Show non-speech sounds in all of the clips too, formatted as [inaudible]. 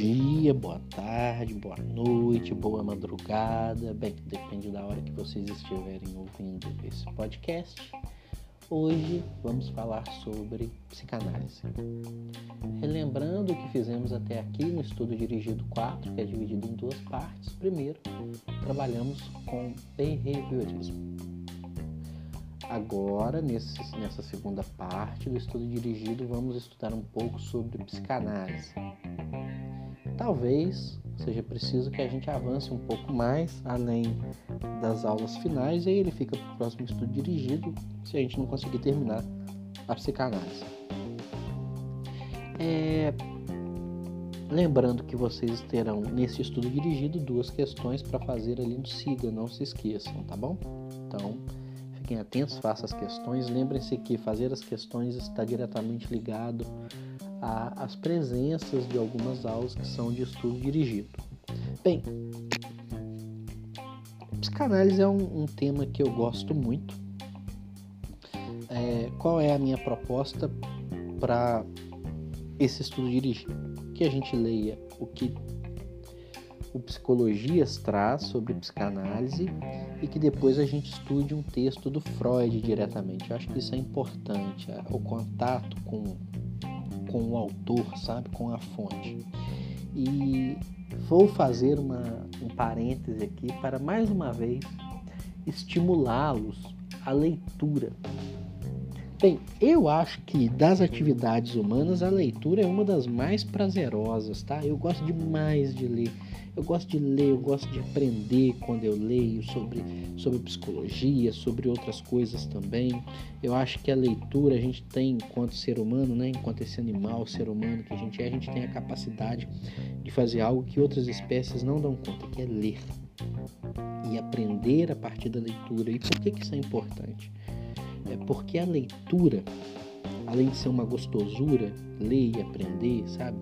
dia, boa tarde, boa noite, boa madrugada. Bem, depende da hora que vocês estiverem ouvindo esse podcast. Hoje vamos falar sobre psicanálise. Relembrando o que fizemos até aqui no estudo dirigido 4, que é dividido em duas partes. Primeiro, trabalhamos com behaviorismo. Agora, nesse, nessa segunda parte do estudo dirigido, vamos estudar um pouco sobre psicanálise. Talvez seja preciso que a gente avance um pouco mais além das aulas finais e aí ele fica para o próximo estudo dirigido se a gente não conseguir terminar a psicanálise. É... Lembrando que vocês terão nesse estudo dirigido duas questões para fazer ali no SIGA, não se esqueçam, tá bom? Então, Fiquem atentos, façam as questões. Lembrem-se que fazer as questões está diretamente ligado às presenças de algumas aulas que são de estudo dirigido. Bem, psicanálise é um, um tema que eu gosto muito. É, qual é a minha proposta para esse estudo dirigido? Que a gente leia o que o Psicologias traz sobre psicanálise e que depois a gente estude um texto do Freud diretamente. Eu acho que isso é importante, é, o contato com, com o autor, sabe, com a fonte. E vou fazer uma, um parêntese aqui para mais uma vez estimulá-los à leitura. Bem, eu acho que das atividades humanas a leitura é uma das mais prazerosas, tá? Eu gosto demais de ler. Eu gosto de ler, eu gosto de aprender quando eu leio sobre, sobre psicologia, sobre outras coisas também. Eu acho que a leitura a gente tem, enquanto ser humano, né, enquanto esse animal, ser humano que a gente é, a gente tem a capacidade de fazer algo que outras espécies não dão conta, que é ler e aprender a partir da leitura. E por que, que isso é importante? É porque a leitura, além de ser uma gostosura, ler e aprender, sabe?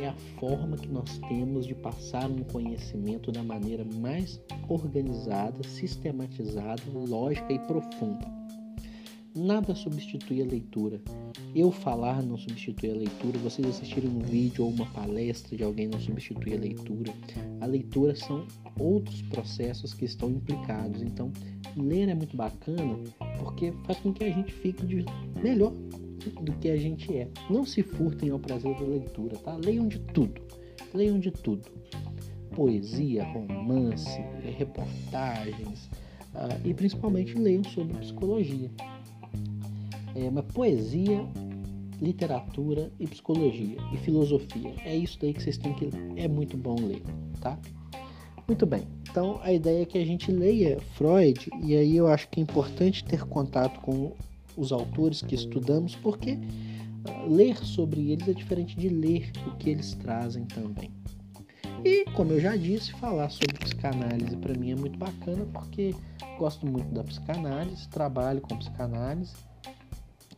É a forma que nós temos de passar um conhecimento da maneira mais organizada, sistematizada, lógica e profunda. Nada substitui a leitura. Eu falar não substitui a leitura, vocês assistirem um vídeo ou uma palestra de alguém não substitui a leitura. A leitura são outros processos que estão implicados. Então, ler é muito bacana porque faz com que a gente fique de melhor do que a gente é. Não se furtem ao prazer da leitura, tá? Leiam de tudo. Leiam de tudo. Poesia, romance, reportagens uh, e principalmente leiam sobre psicologia. É, poesia, literatura e psicologia e filosofia. É isso daí que vocês têm que ler. É muito bom ler, tá? Muito bem. Então a ideia é que a gente leia Freud e aí eu acho que é importante ter contato com os autores que estudamos, porque uh, ler sobre eles é diferente de ler o que eles trazem também. E, como eu já disse, falar sobre psicanálise para mim é muito bacana, porque gosto muito da psicanálise, trabalho com psicanálise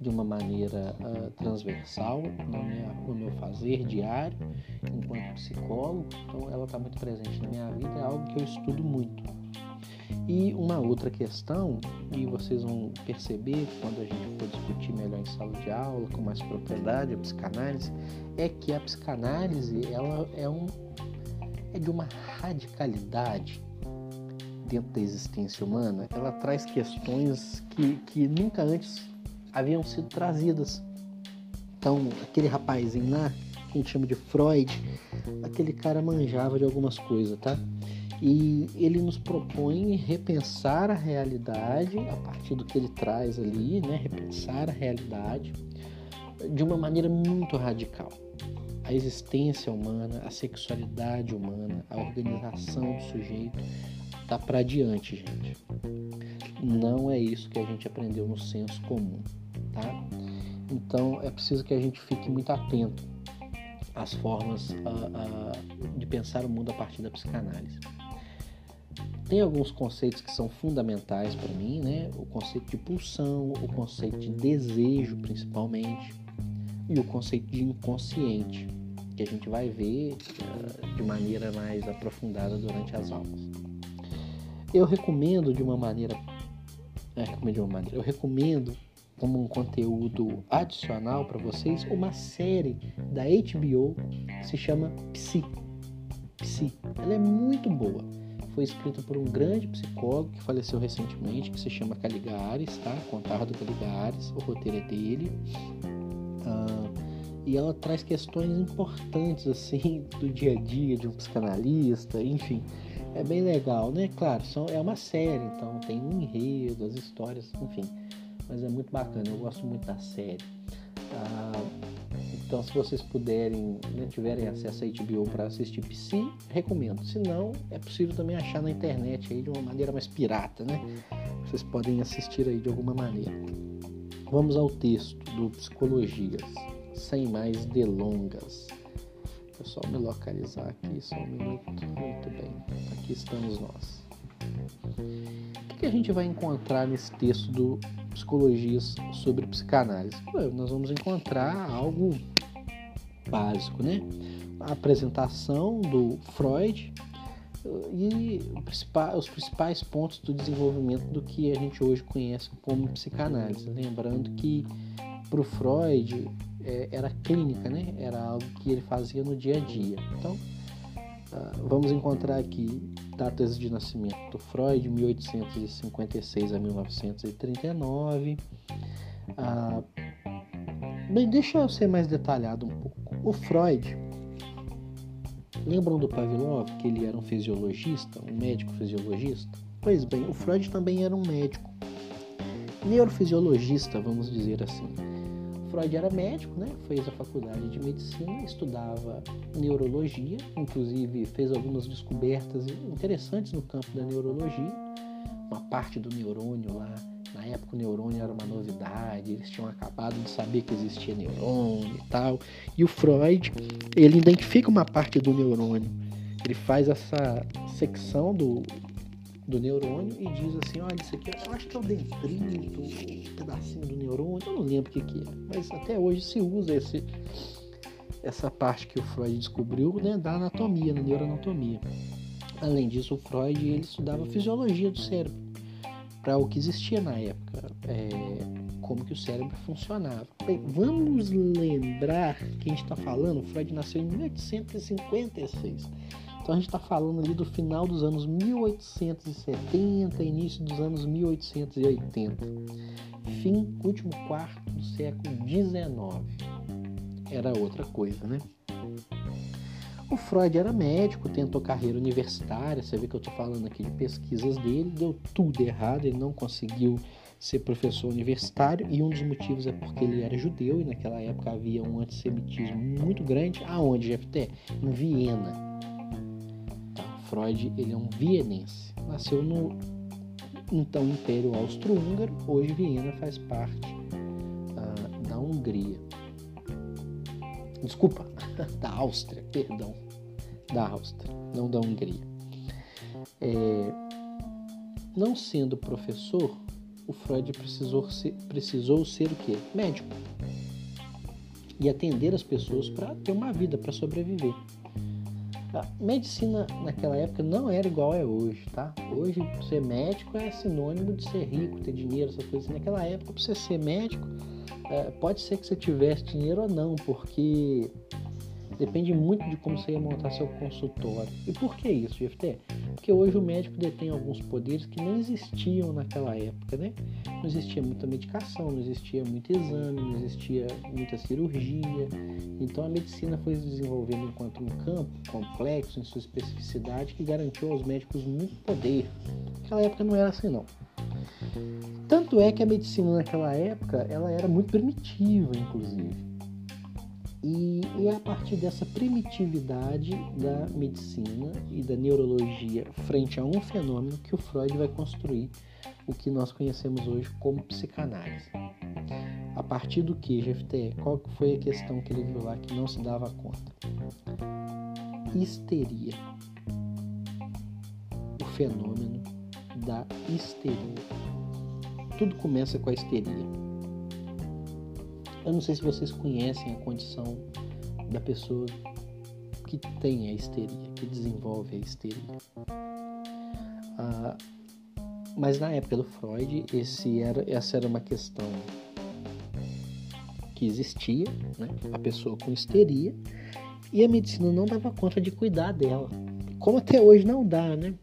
de uma maneira uh, transversal no, minha, no, meu fazer diário enquanto psicólogo, então ela está muito presente na minha vida, é algo que eu estudo muito. E uma outra questão, e vocês vão perceber quando a gente for discutir melhor em sala de aula, com mais propriedade, a psicanálise, é que a psicanálise ela é, um, é de uma radicalidade dentro da existência humana. Ela traz questões que, que nunca antes haviam sido trazidas. Então, aquele rapazinho lá, que a gente chama de Freud, aquele cara manjava de algumas coisas, tá? E ele nos propõe repensar a realidade a partir do que ele traz ali, né? Repensar a realidade de uma maneira muito radical. A existência humana, a sexualidade humana, a organização do sujeito tá para diante, gente. Não é isso que a gente aprendeu no senso comum, tá? Então é preciso que a gente fique muito atento às formas uh, uh, de pensar o mundo a partir da psicanálise. Tem alguns conceitos que são fundamentais para mim, né? O conceito de pulsão, o conceito de desejo, principalmente, e o conceito de inconsciente, que a gente vai ver uh, de maneira mais aprofundada durante as aulas. Eu recomendo de uma maneira, é, recomendo de uma maneira, eu recomendo como um conteúdo adicional para vocês uma série da HBO que se chama Psi. Psi. Ela é muito boa. Foi escrita por um grande psicólogo que faleceu recentemente, que se chama Caligares, tá? Contardo Caligares, o roteiro é dele. Ah, e ela traz questões importantes assim [laughs] do dia a dia de um psicanalista, enfim, é bem legal, né? Claro, são, é uma série, então tem um enredo, as histórias, enfim, mas é muito bacana, eu gosto muito da série. Ah, então, se vocês puderem, né, tiverem acesso a HBO para assistir PC, recomendo. Se não, é possível também achar na internet aí de uma maneira mais pirata, né? Vocês podem assistir aí de alguma maneira. Vamos ao texto do Psicologias sem mais delongas. Eu só me localizar aqui, só um minuto. Muito bem, aqui estamos nós. O que a gente vai encontrar nesse texto do Psicologias sobre Psicanálise? nós vamos encontrar algo básico, né? A apresentação do Freud e os principais pontos do desenvolvimento do que a gente hoje conhece como psicanálise. Lembrando que para o Freud é, era clínica, né? Era algo que ele fazia no dia a dia. Então, uh, vamos encontrar aqui datas de nascimento do Freud, 1856 a 1939. Uh, bem, deixa eu ser mais detalhado um pouco. O Freud, lembram do Pavlov, que ele era um fisiologista, um médico fisiologista? Pois bem, o Freud também era um médico neurofisiologista, vamos dizer assim. Freud era médico, né? fez a faculdade de medicina, estudava neurologia, inclusive fez algumas descobertas interessantes no campo da neurologia. Uma parte do neurônio lá, na época o neurônio era uma novidade, eles tinham acabado de saber que existia neurônio e tal. E o Freud, ele identifica uma parte do neurônio, ele faz essa secção do, do neurônio e diz assim, olha, isso aqui eu acho que é o dendrito, um pedacinho do neurônio, eu não lembro o que, que é, mas até hoje se usa esse, essa parte que o Freud descobriu né, da anatomia, da neuroanatomia. Além disso, o Freud ele estudava a fisiologia do cérebro, para o que existia na época, é, como que o cérebro funcionava. Bem, vamos lembrar que a gente está falando, Freud nasceu em 1856. Então a gente está falando ali do final dos anos 1870, início dos anos 1880. Fim, último quarto do século XIX. Era outra coisa, né? O Freud era médico, tentou carreira universitária, você vê que eu estou falando aqui de pesquisas dele, deu tudo errado, ele não conseguiu ser professor universitário e um dos motivos é porque ele era judeu e naquela época havia um antissemitismo muito grande. Aonde, GFT? Em Viena. Freud ele é um vienense. Nasceu no então Império Austro-Húngaro, hoje Viena faz parte uh, da Hungria. Desculpa, da Áustria, perdão, da Áustria, não da Hungria. É, não sendo professor, o Freud precisou ser, precisou ser o quê? Médico. E atender as pessoas para ter uma vida, para sobreviver. A medicina naquela época não era igual é hoje, tá? Hoje ser médico é sinônimo de ser rico, ter dinheiro, essas coisas. Naquela época, para você ser médico, é, pode ser que você tivesse dinheiro ou não, porque Depende muito de como você ia montar seu consultório. E por que isso, GFT? Porque hoje o médico detém alguns poderes que não existiam naquela época, né? Não existia muita medicação, não existia muito exame, não existia muita cirurgia. Então a medicina foi se desenvolvendo enquanto um campo complexo em sua especificidade que garantiu aos médicos muito poder. Naquela época não era assim não. Tanto é que a medicina naquela época ela era muito primitiva, inclusive. E, é a partir dessa primitividade da medicina e da neurologia frente a um fenômeno que o Freud vai construir o que nós conhecemos hoje como psicanálise. A partir do que, GFT? Qual foi a questão que ele viu lá que não se dava conta? Histeria. O fenômeno da histeria. Tudo começa com a histeria eu não sei se vocês conhecem a condição da pessoa que tem a histeria, que desenvolve a histeria. Ah, mas na época do Freud, esse era, essa era uma questão que existia, né? a pessoa com histeria, e a medicina não dava conta de cuidar dela. Como até hoje não dá, né?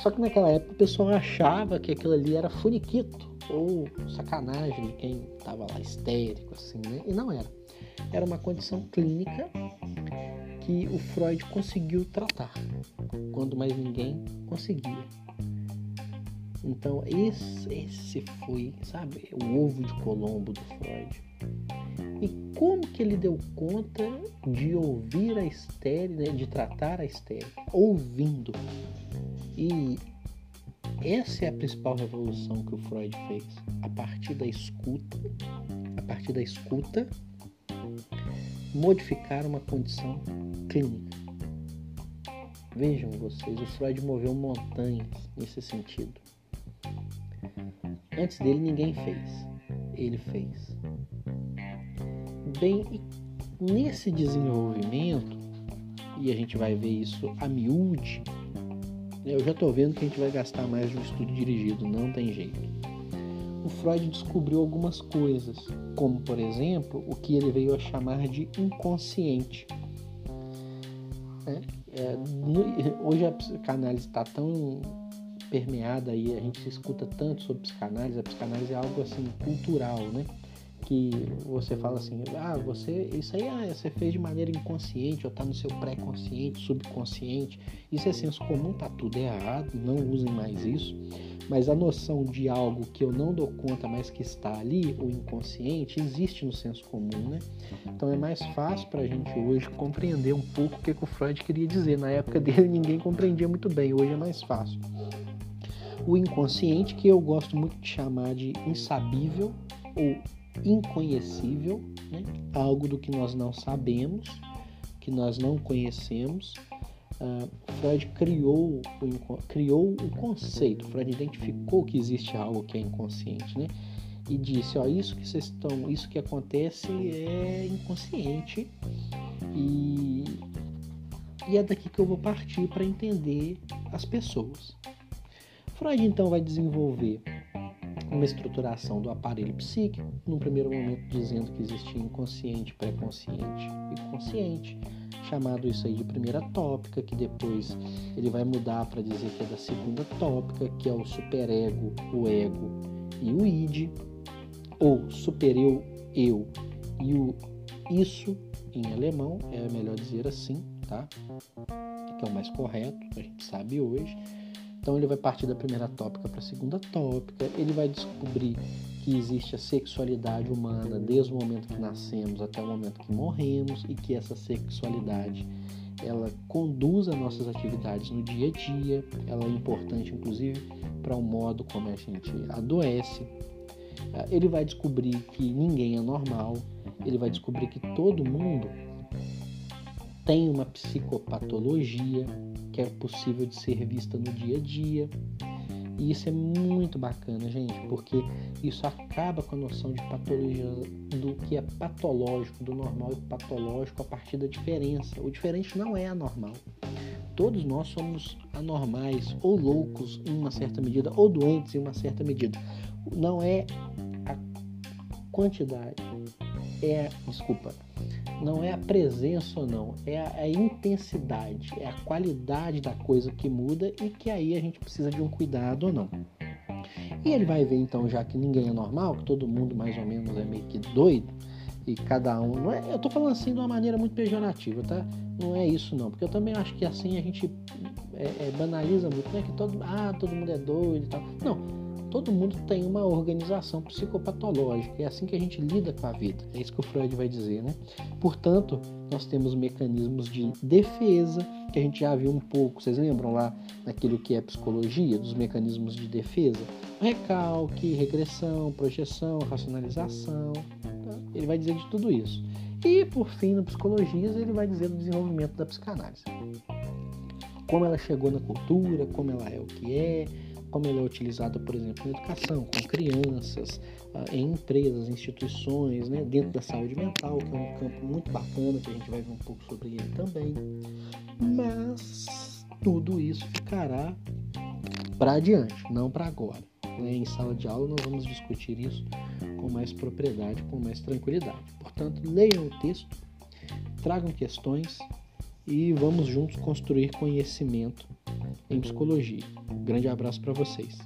Só que naquela época o pessoal achava que aquilo ali era funiquito ou sacanagem de quem estava lá histérico, assim, né? E não era. Era uma condição clínica que o Freud conseguiu tratar, quando mais ninguém conseguia. Então, esse, esse foi, sabe, o ovo de Colombo do Freud. E como que ele deu conta de ouvir a estéreo, né, de tratar a estéreo, ouvindo? E essa é a principal revolução que o Freud fez. A partir da escuta, a partir da escuta, modificar uma condição clínica. Vejam vocês, o Freud moveu montanhas nesse sentido. Antes dele ninguém fez, ele fez. Bem, nesse desenvolvimento, e a gente vai ver isso a miúde, eu já estou vendo que a gente vai gastar mais de um estudo dirigido, não tem jeito. O Freud descobriu algumas coisas, como por exemplo o que ele veio a chamar de inconsciente. É, é, no, hoje a psicanálise está tão permeada aí, a gente escuta tanto sobre psicanálise, a psicanálise é algo assim cultural, né? Que você fala assim, ah, você, isso aí ah, você fez de maneira inconsciente, ou tá no seu pré-consciente, subconsciente, isso é senso comum, tá tudo errado, não usem mais isso. Mas a noção de algo que eu não dou conta, mas que está ali, o inconsciente, existe no senso comum, né? Então é mais fácil para a gente hoje compreender um pouco o que, que o Freud queria dizer. Na época dele [laughs] ninguém compreendia muito bem, hoje é mais fácil o inconsciente, que eu gosto muito de chamar de insabível ou inconhecível, né? algo do que nós não sabemos, que nós não conhecemos. Uh, Freud criou o, criou o conceito, Freud identificou que existe algo que é inconsciente, né? E disse, ó, isso que vocês estão, isso que acontece é inconsciente e, e é daqui que eu vou partir para entender as pessoas. Freud então vai desenvolver uma estruturação do aparelho psíquico, num primeiro momento dizendo que existia inconsciente, pré-consciente e consciente, chamado isso aí de primeira tópica, que depois ele vai mudar para dizer que é da segunda tópica, que é o superego, o ego e o id, ou supereu, eu e o isso em alemão, é melhor dizer assim, tá? Que é o mais correto, a gente sabe hoje. Então ele vai partir da primeira tópica para a segunda tópica, ele vai descobrir que existe a sexualidade humana desde o momento que nascemos até o momento que morremos e que essa sexualidade ela conduz as nossas atividades no dia a dia, ela é importante inclusive para o modo como a gente adoece. Ele vai descobrir que ninguém é normal, ele vai descobrir que todo mundo tem uma psicopatologia, que é possível de ser vista no dia a dia. E isso é muito bacana, gente, porque isso acaba com a noção de patologia, do que é patológico, do normal e patológico a partir da diferença. O diferente não é anormal. Todos nós somos anormais ou loucos em uma certa medida, ou doentes em uma certa medida. Não é a quantidade, é, desculpa, não é a presença ou não, é a, a, intensidade, é a qualidade da coisa que muda e que aí a gente precisa de um cuidado ou não. E ele vai ver então, já que ninguém é normal, que todo mundo mais ou menos é meio que doido, e cada um. Não é, eu tô falando assim de uma maneira muito pejorativa, tá? Não é isso não, porque eu também acho que assim a gente é, é, banaliza muito, né? Que todo, ah, todo mundo é doido e tal. Não todo mundo tem uma organização psicopatológica. É assim que a gente lida com a vida. É isso que o Freud vai dizer, né? Portanto, nós temos mecanismos de defesa, que a gente já viu um pouco. Vocês lembram lá naquilo que é psicologia, dos mecanismos de defesa? Recalque, regressão, projeção, racionalização. Tá? Ele vai dizer de tudo isso. E, por fim, no Psicologias, ele vai dizer do desenvolvimento da psicanálise. Como ela chegou na cultura, como ela é o que é, como ela é utilizada, por exemplo, na educação, com crianças, ah, em empresas, instituições, né, dentro da saúde mental, que é um campo muito bacana, que a gente vai ver um pouco sobre ele também. Mas tudo isso ficará para adiante, não para agora. Né? Em sala de aula, nós vamos discutir isso com mais propriedade, com mais tranquilidade. Portanto, leiam o texto, tragam questões e vamos juntos construir conhecimento em psicologia. Um grande abraço para vocês.